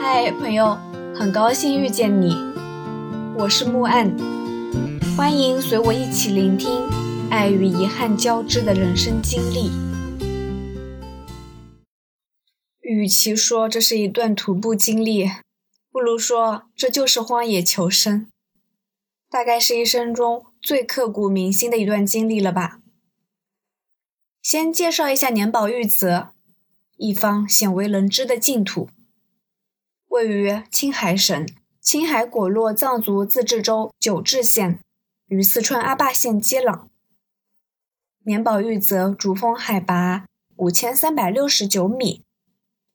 嗨，朋友，很高兴遇见你，我是木岸，欢迎随我一起聆听爱与遗憾交织的人生经历。与其说这是一段徒步经历，不如说这就是荒野求生，大概是一生中最刻骨铭心的一段经历了吧。先介绍一下年保玉泽，一方鲜为人知的净土。位于青海省青海果洛藏族自治州九治县，与四川阿坝县接壤。年保玉泽主峰海拔五千三百六十九米，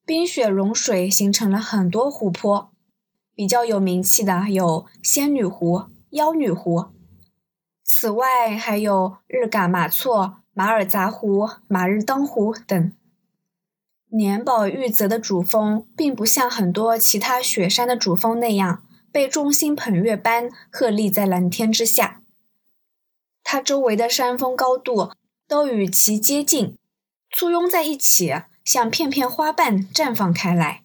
冰雪融水形成了很多湖泊，比较有名气的有仙女湖、妖女湖。此外还有日嘎玛措、马尔杂湖、马日当湖等。年宝玉泽的主峰并不像很多其他雪山的主峰那样被众星捧月般鹤立在蓝天之下，它周围的山峰高度都与其接近，簇拥在一起，像片片花瓣绽放开来。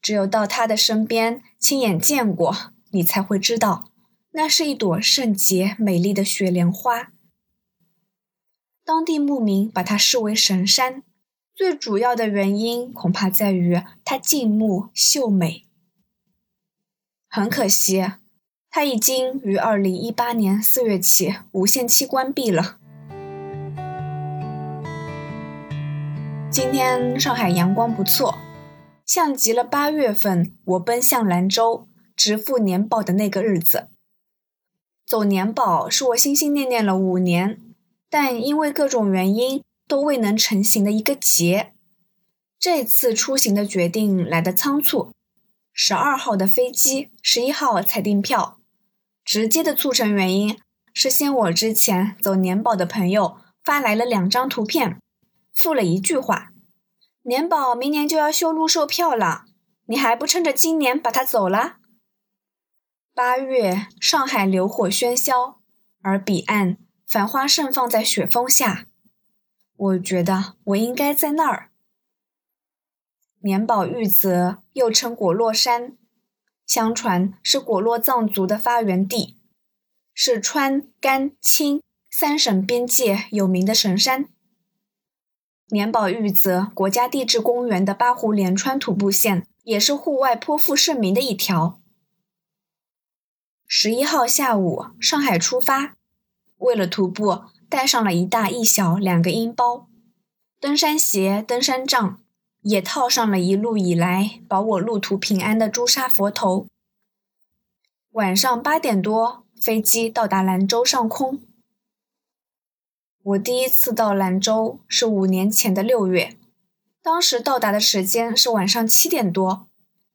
只有到它的身边亲眼见过，你才会知道，那是一朵圣洁美丽的雪莲花。当地牧民把它视为神山。最主要的原因恐怕在于它静穆秀美。很可惜，它已经于二零一八年四月起无限期关闭了。今天上海阳光不错，像极了八月份我奔向兰州直赴年保的那个日子。走年保是我心心念念了五年，但因为各种原因。都未能成行的一个劫，这次出行的决定来得仓促。十二号的飞机，十一号才订票。直接的促成原因是，先我之前走年保的朋友发来了两张图片，附了一句话：“年保明年就要修路售票了，你还不趁着今年把它走了？”八月，上海流火喧嚣，而彼岸繁花盛放在雪峰下。我觉得我应该在那儿。年宝玉泽又称果洛山，相传是果洛藏族的发源地，是川甘青三省边界有名的神山。年宝玉泽国家地质公园的八湖连川徒步线也是户外颇负盛名的一条。十一号下午，上海出发，为了徒步。带上了一大一小两个音包，登山鞋、登山杖，也套上了一路以来保我路途平安的朱砂佛头。晚上八点多，飞机到达兰州上空。我第一次到兰州是五年前的六月，当时到达的时间是晚上七点多，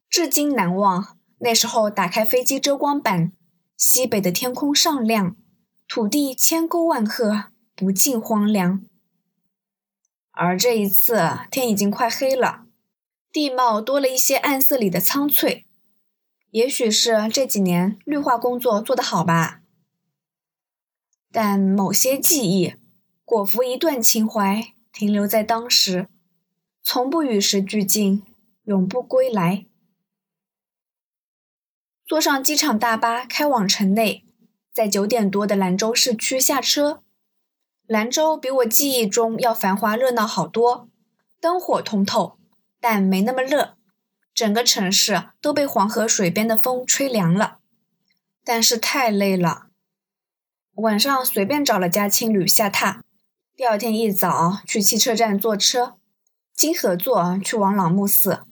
至今难忘。那时候打开飞机遮光板，西北的天空尚亮。土地千沟万壑，不尽荒凉。而这一次天已经快黑了，地貌多了一些暗色里的苍翠，也许是这几年绿化工作做得好吧。但某些记忆裹服一段情怀，停留在当时，从不与时俱进，永不归来。坐上机场大巴，开往城内。在九点多的兰州市区下车，兰州比我记忆中要繁华热闹好多，灯火通透，但没那么热。整个城市都被黄河水边的风吹凉了，但是太累了。晚上随便找了家青旅下榻，第二天一早去汽车站坐车，经合作去往朗木寺，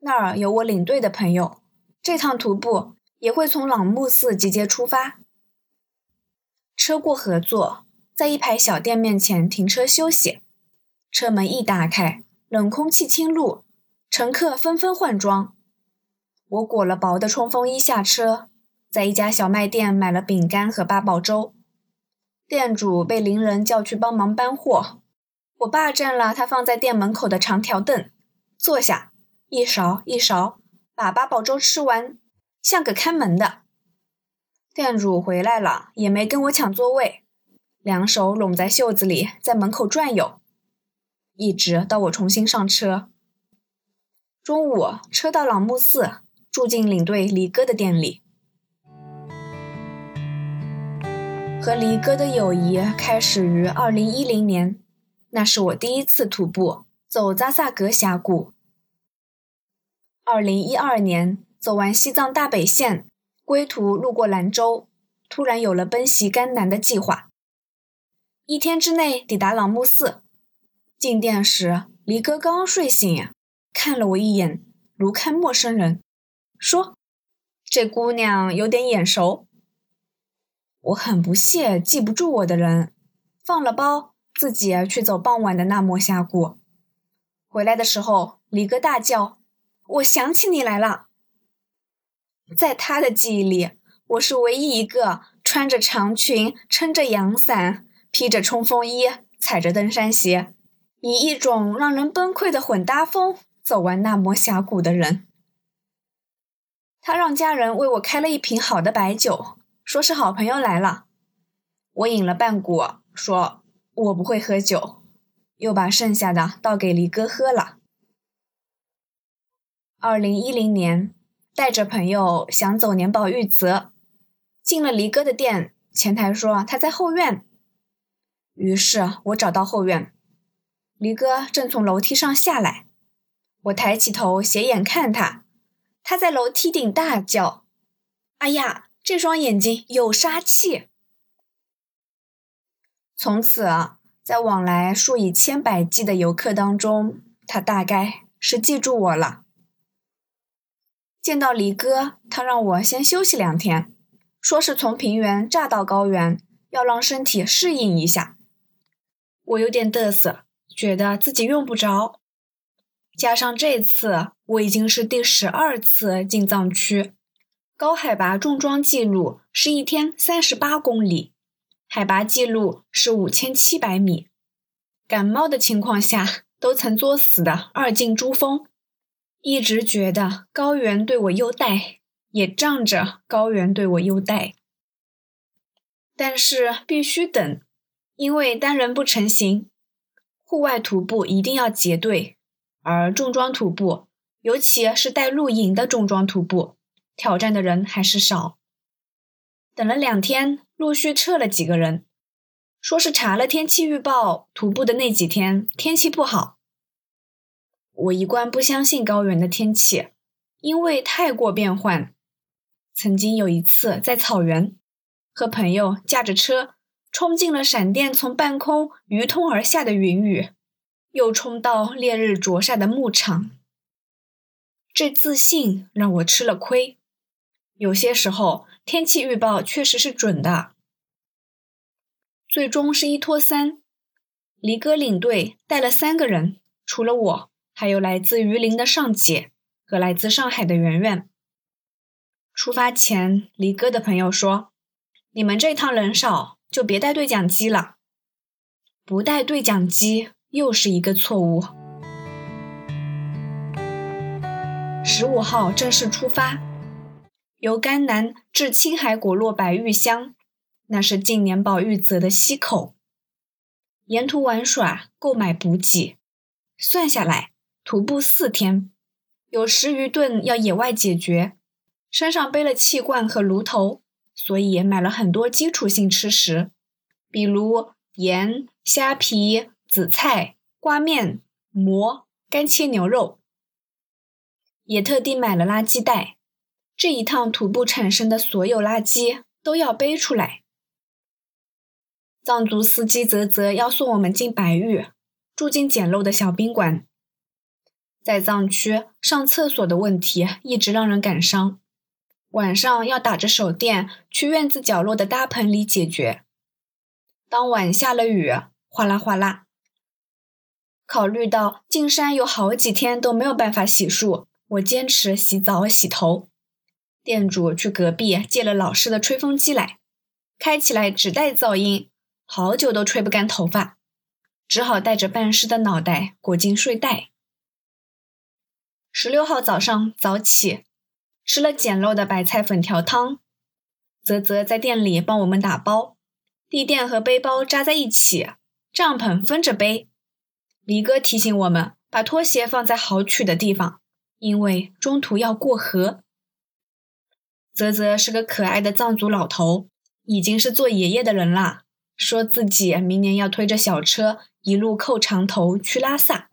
那儿有我领队的朋友。这趟徒步。也会从朗木寺集结出发。车过合作，在一排小店面前停车休息。车门一打开，冷空气侵入，乘客纷纷换装。我裹了薄的冲锋衣下车，在一家小卖店买了饼干和八宝粥。店主被邻人叫去帮忙搬货，我霸占了他放在店门口的长条凳，坐下，一勺一勺把八宝粥吃完。像个看门的店主回来了，也没跟我抢座位，两手拢在袖子里，在门口转悠，一直到我重新上车。中午车到朗木寺，住进领队离哥的店里。和离哥的友谊开始于二零一零年，那是我第一次徒步走扎萨格峡谷。二零一二年走完西藏大北线，归途路过兰州，突然有了奔袭甘南的计划。一天之内抵达朗木寺，进店时，离哥刚睡醒，看了我一眼，如看陌生人，说：“这姑娘有点眼熟。”我很不屑记不住我的人，放了包，自己去走傍晚的那摩峡谷。回来的时候，李哥大叫：“我想起你来了！”在他的记忆里，我是唯一一个穿着长裙、撑着阳伞、披着冲锋衣、踩着登山鞋，以一种让人崩溃的混搭风走完那摩峡谷的人。他让家人为我开了一瓶好的白酒。说是好朋友来了，我饮了半股，说我不会喝酒，又把剩下的倒给离哥喝了。二零一零年，带着朋友想走年宝玉泽，进了离哥的店，前台说他在后院，于是我找到后院，离哥正从楼梯上下来，我抬起头斜眼看他，他在楼梯顶大叫：“哎呀！”这双眼睛有杀气。从此，在往来数以千百计的游客当中，他大概是记住我了。见到离哥，他让我先休息两天，说是从平原炸到高原，要让身体适应一下。我有点嘚瑟，觉得自己用不着。加上这次，我已经是第十二次进藏区。高海拔重装记录是一天三十八公里，海拔记录是五千七百米。感冒的情况下都曾作死的二进珠峰，一直觉得高原对我优待，也仗着高原对我优待。但是必须等，因为单人不成行，户外徒步一定要结队，而重装徒步，尤其是带露营的重装徒步。挑战的人还是少，等了两天，陆续撤了几个人，说是查了天气预报，徒步的那几天天气不好。我一贯不相信高原的天气，因为太过变幻。曾经有一次在草原，和朋友驾着车冲进了闪电从半空鱼通而下的云雨，又冲到烈日灼晒的牧场，这自信让我吃了亏。有些时候，天气预报确实是准的。最终是一拖三，离哥领队带了三个人，除了我，还有来自榆林的尚姐和来自上海的圆圆。出发前，离哥的朋友说：“你们这趟人少，就别带对讲机了。”不带对讲机又是一个错误。十五号正式出发。由甘南至青海果洛白玉乡，那是近年保玉泽的溪口。沿途玩耍、购买补给，算下来徒步四天，有十余顿要野外解决。身上背了气罐和炉头，所以买了很多基础性吃食，比如盐、虾皮、紫菜、挂面、馍、干切牛肉。也特地买了垃圾袋。这一趟徒步产生的所有垃圾都要背出来。藏族司机泽泽要送我们进白玉，住进简陋的小宾馆。在藏区上厕所的问题一直让人感伤，晚上要打着手电去院子角落的搭棚里解决。当晚下了雨，哗啦哗啦。考虑到进山有好几天都没有办法洗漱，我坚持洗澡洗头。店主去隔壁借了老式的吹风机来，开起来只带噪音，好久都吹不干头发，只好带着半湿的脑袋裹进睡袋。十六号早上早起，吃了简陋的白菜粉条汤。泽泽在店里帮我们打包，地垫和背包扎在一起，帐篷分着背。离哥提醒我们把拖鞋放在好取的地方，因为中途要过河。泽泽是个可爱的藏族老头，已经是做爷爷的人啦，说自己明年要推着小车一路扣长头去拉萨。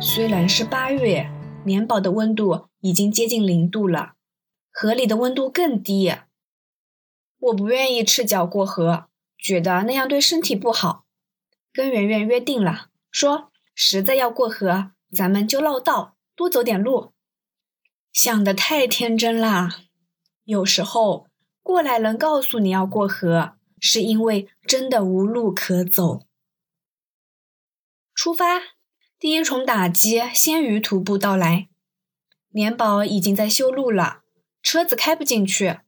虽然是八月，年宝的温度已经接近零度了，河里的温度更低。我不愿意赤脚过河，觉得那样对身体不好。跟圆圆约定了，说实在要过河，咱们就绕道多走点路。想的太天真啦！有时候过来人告诉你要过河，是因为真的无路可走。出发。第一重打击先于徒步到来，年宝已经在修路了，车子开不进去，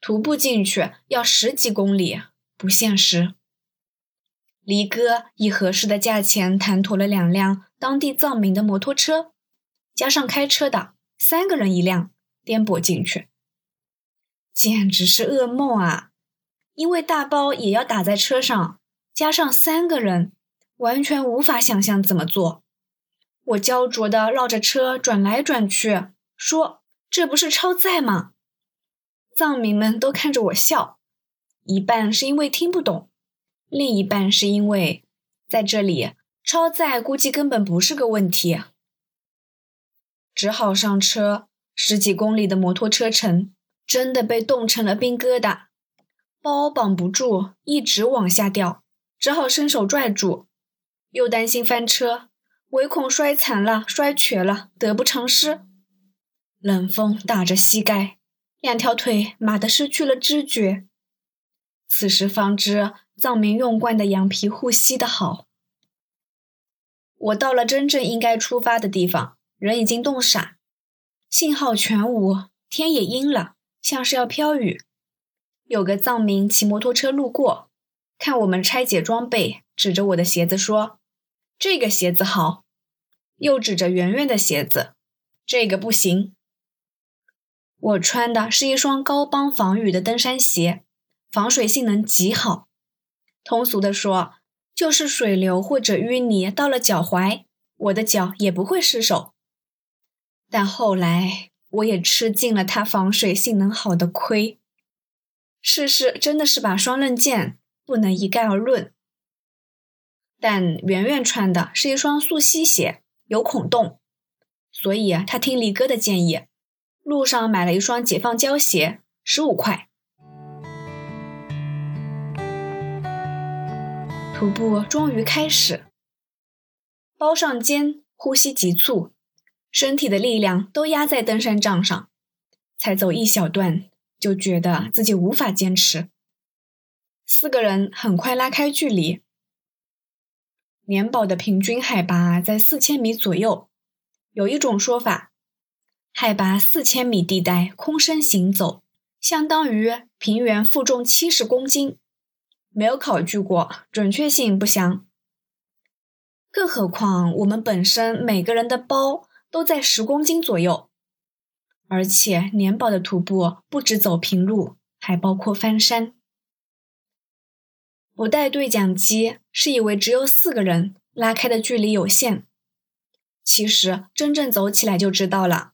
徒步进去要十几公里，不现实。离哥以合适的价钱谈妥了两辆当地藏民的摩托车，加上开车的，三个人一辆，颠簸进去，简直是噩梦啊！因为大包也要打在车上，加上三个人，完全无法想象怎么做。我焦灼地绕着车转来转去，说：“这不是超载吗？”藏民们都看着我笑，一半是因为听不懂，另一半是因为在这里超载估计根本不是个问题。只好上车，十几公里的摩托车程真的被冻成了冰疙瘩，包绑不住，一直往下掉，只好伸手拽住，又担心翻车。唯恐摔残了、摔瘸了，得不偿失。冷风打着膝盖，两条腿麻得失去了知觉。此时方知藏民用惯的羊皮护膝的好。我到了真正应该出发的地方，人已经冻傻，信号全无，天也阴了，像是要飘雨。有个藏民骑摩托车路过，看我们拆解装备，指着我的鞋子说：“这个鞋子好。”又指着圆圆的鞋子，这个不行。我穿的是一双高帮防雨的登山鞋，防水性能极好。通俗的说，就是水流或者淤泥到了脚踝，我的脚也不会失手。但后来我也吃尽了它防水性能好的亏。世事真的是把双刃剑，不能一概而论。但圆圆穿的是一双素溪鞋。有孔洞，所以，他听李哥的建议，路上买了一双解放胶鞋，十五块。徒步终于开始，包上肩，呼吸急促，身体的力量都压在登山杖上，才走一小段，就觉得自己无法坚持。四个人很快拉开距离。年宝的平均海拔在四千米左右。有一种说法，海拔四千米地带空身行走，相当于平原负重七十公斤。没有考据过，准确性不详。更何况我们本身每个人的包都在十公斤左右，而且年宝的徒步不止走平路，还包括翻山。不带对讲机，是以为只有四个人，拉开的距离有限。其实真正走起来就知道了，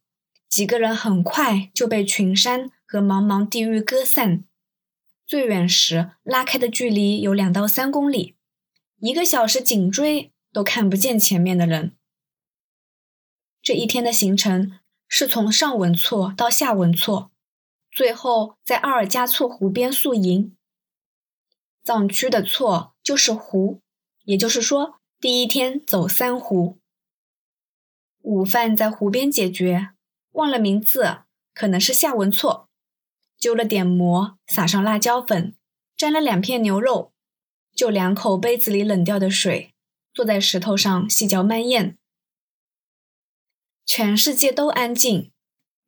几个人很快就被群山和茫茫地域割散。最远时拉开的距离有两到三公里，一个小时紧追都看不见前面的人。这一天的行程是从上文措到下文措，最后在阿尔加措湖边宿营。藏区的错就是湖，也就是说，第一天走三湖。午饭在湖边解决，忘了名字，可能是夏文错。揪了点馍，撒上辣椒粉，沾了两片牛肉，就两口杯子里冷掉的水，坐在石头上细嚼慢咽。全世界都安静，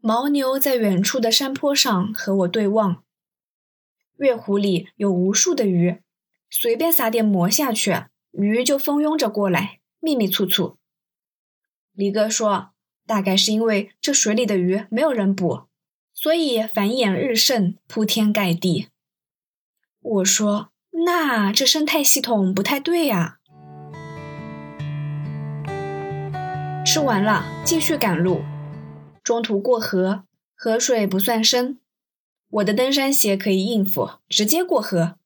牦牛在远处的山坡上和我对望。月湖里有无数的鱼，随便撒点馍下去，鱼就蜂拥着过来，密密簇簇。李哥说，大概是因为这水里的鱼没有人捕，所以繁衍日盛，铺天盖地。我说，那这生态系统不太对呀。吃完了继续赶路。中途过河，河水不算深，我的登山鞋可以应付，直接过河。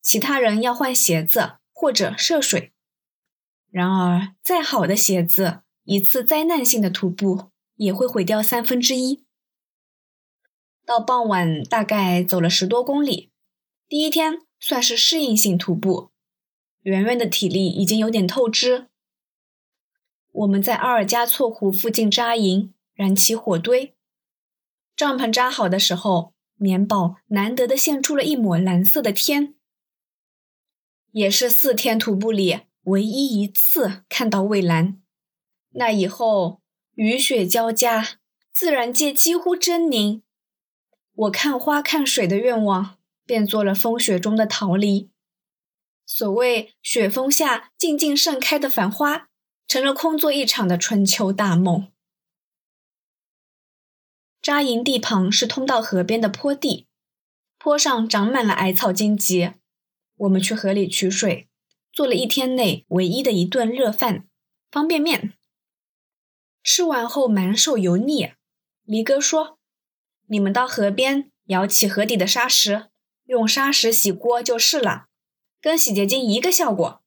其他人要换鞋子或者涉水。然而，再好的鞋子，一次灾难性的徒步也会毁掉三分之一。到傍晚，大概走了十多公里。第一天算是适应性徒步，圆圆的体力已经有点透支。我们在阿尔加措湖附近扎营，燃起火堆。帐篷扎好的时候，棉宝难得的现出了一抹蓝色的天，也是四天徒步里唯一一次看到蔚蓝。那以后，雨雪交加，自然界几乎狰狞。我看花看水的愿望，变做了风雪中的逃离。所谓雪峰下静静盛开的繁花，成了空作一场的春秋大梦。扎营地旁是通到河边的坡地，坡上长满了矮草荆棘。我们去河里取水，做了一天内唯一的一顿热饭——方便面。吃完后满手油腻，黎哥说。你们到河边舀起河底的沙石，用沙石洗锅就是了，跟洗洁精一个效果。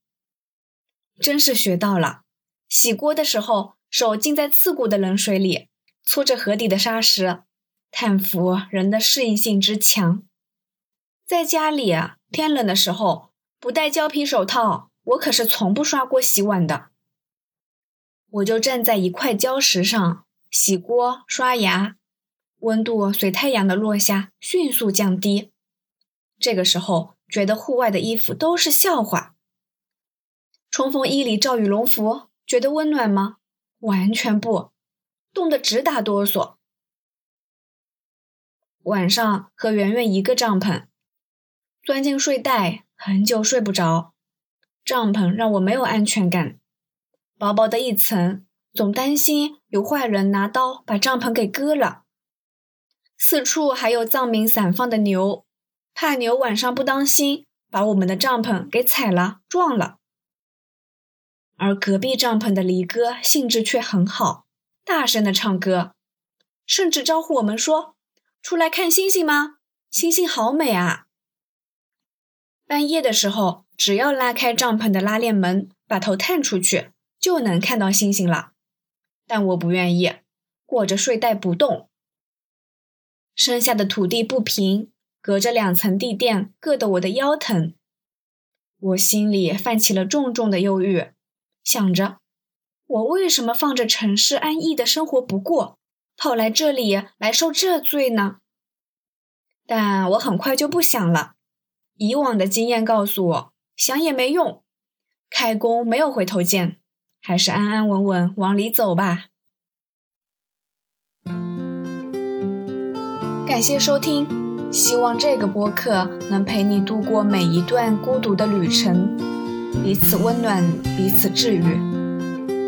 真是学到了。洗锅的时候，手浸在刺骨的冷水里，搓着河底的沙石，叹服人的适应性之强。在家里啊，天冷的时候不戴胶皮手套，我可是从不刷锅洗碗的。我就站在一块礁石上洗锅、刷牙。温度随太阳的落下迅速降低，这个时候觉得户外的衣服都是笑话。冲锋衣里罩羽绒服，觉得温暖吗？完全不，冻得直打哆嗦。晚上和圆圆一个帐篷，钻进睡袋，很久睡不着。帐篷让我没有安全感，薄薄的一层，总担心有坏人拿刀把帐篷给割了。四处还有藏民散放的牛，怕牛晚上不当心把我们的帐篷给踩了撞了。而隔壁帐篷的离哥兴致却很好，大声的唱歌，甚至招呼我们说：“出来看星星吗？星星好美啊！”半夜的时候，只要拉开帐篷的拉链门，把头探出去，就能看到星星了。但我不愿意，裹着睡袋不动。身下的土地不平，隔着两层地垫，硌得我的腰疼。我心里泛起了重重的忧郁，想着我为什么放着城市安逸的生活不过，跑来这里来受这罪呢？但我很快就不想了。以往的经验告诉我，想也没用，开弓没有回头箭，还是安安稳稳往里走吧。感谢收听，希望这个播客能陪你度过每一段孤独的旅程，彼此温暖，彼此治愈。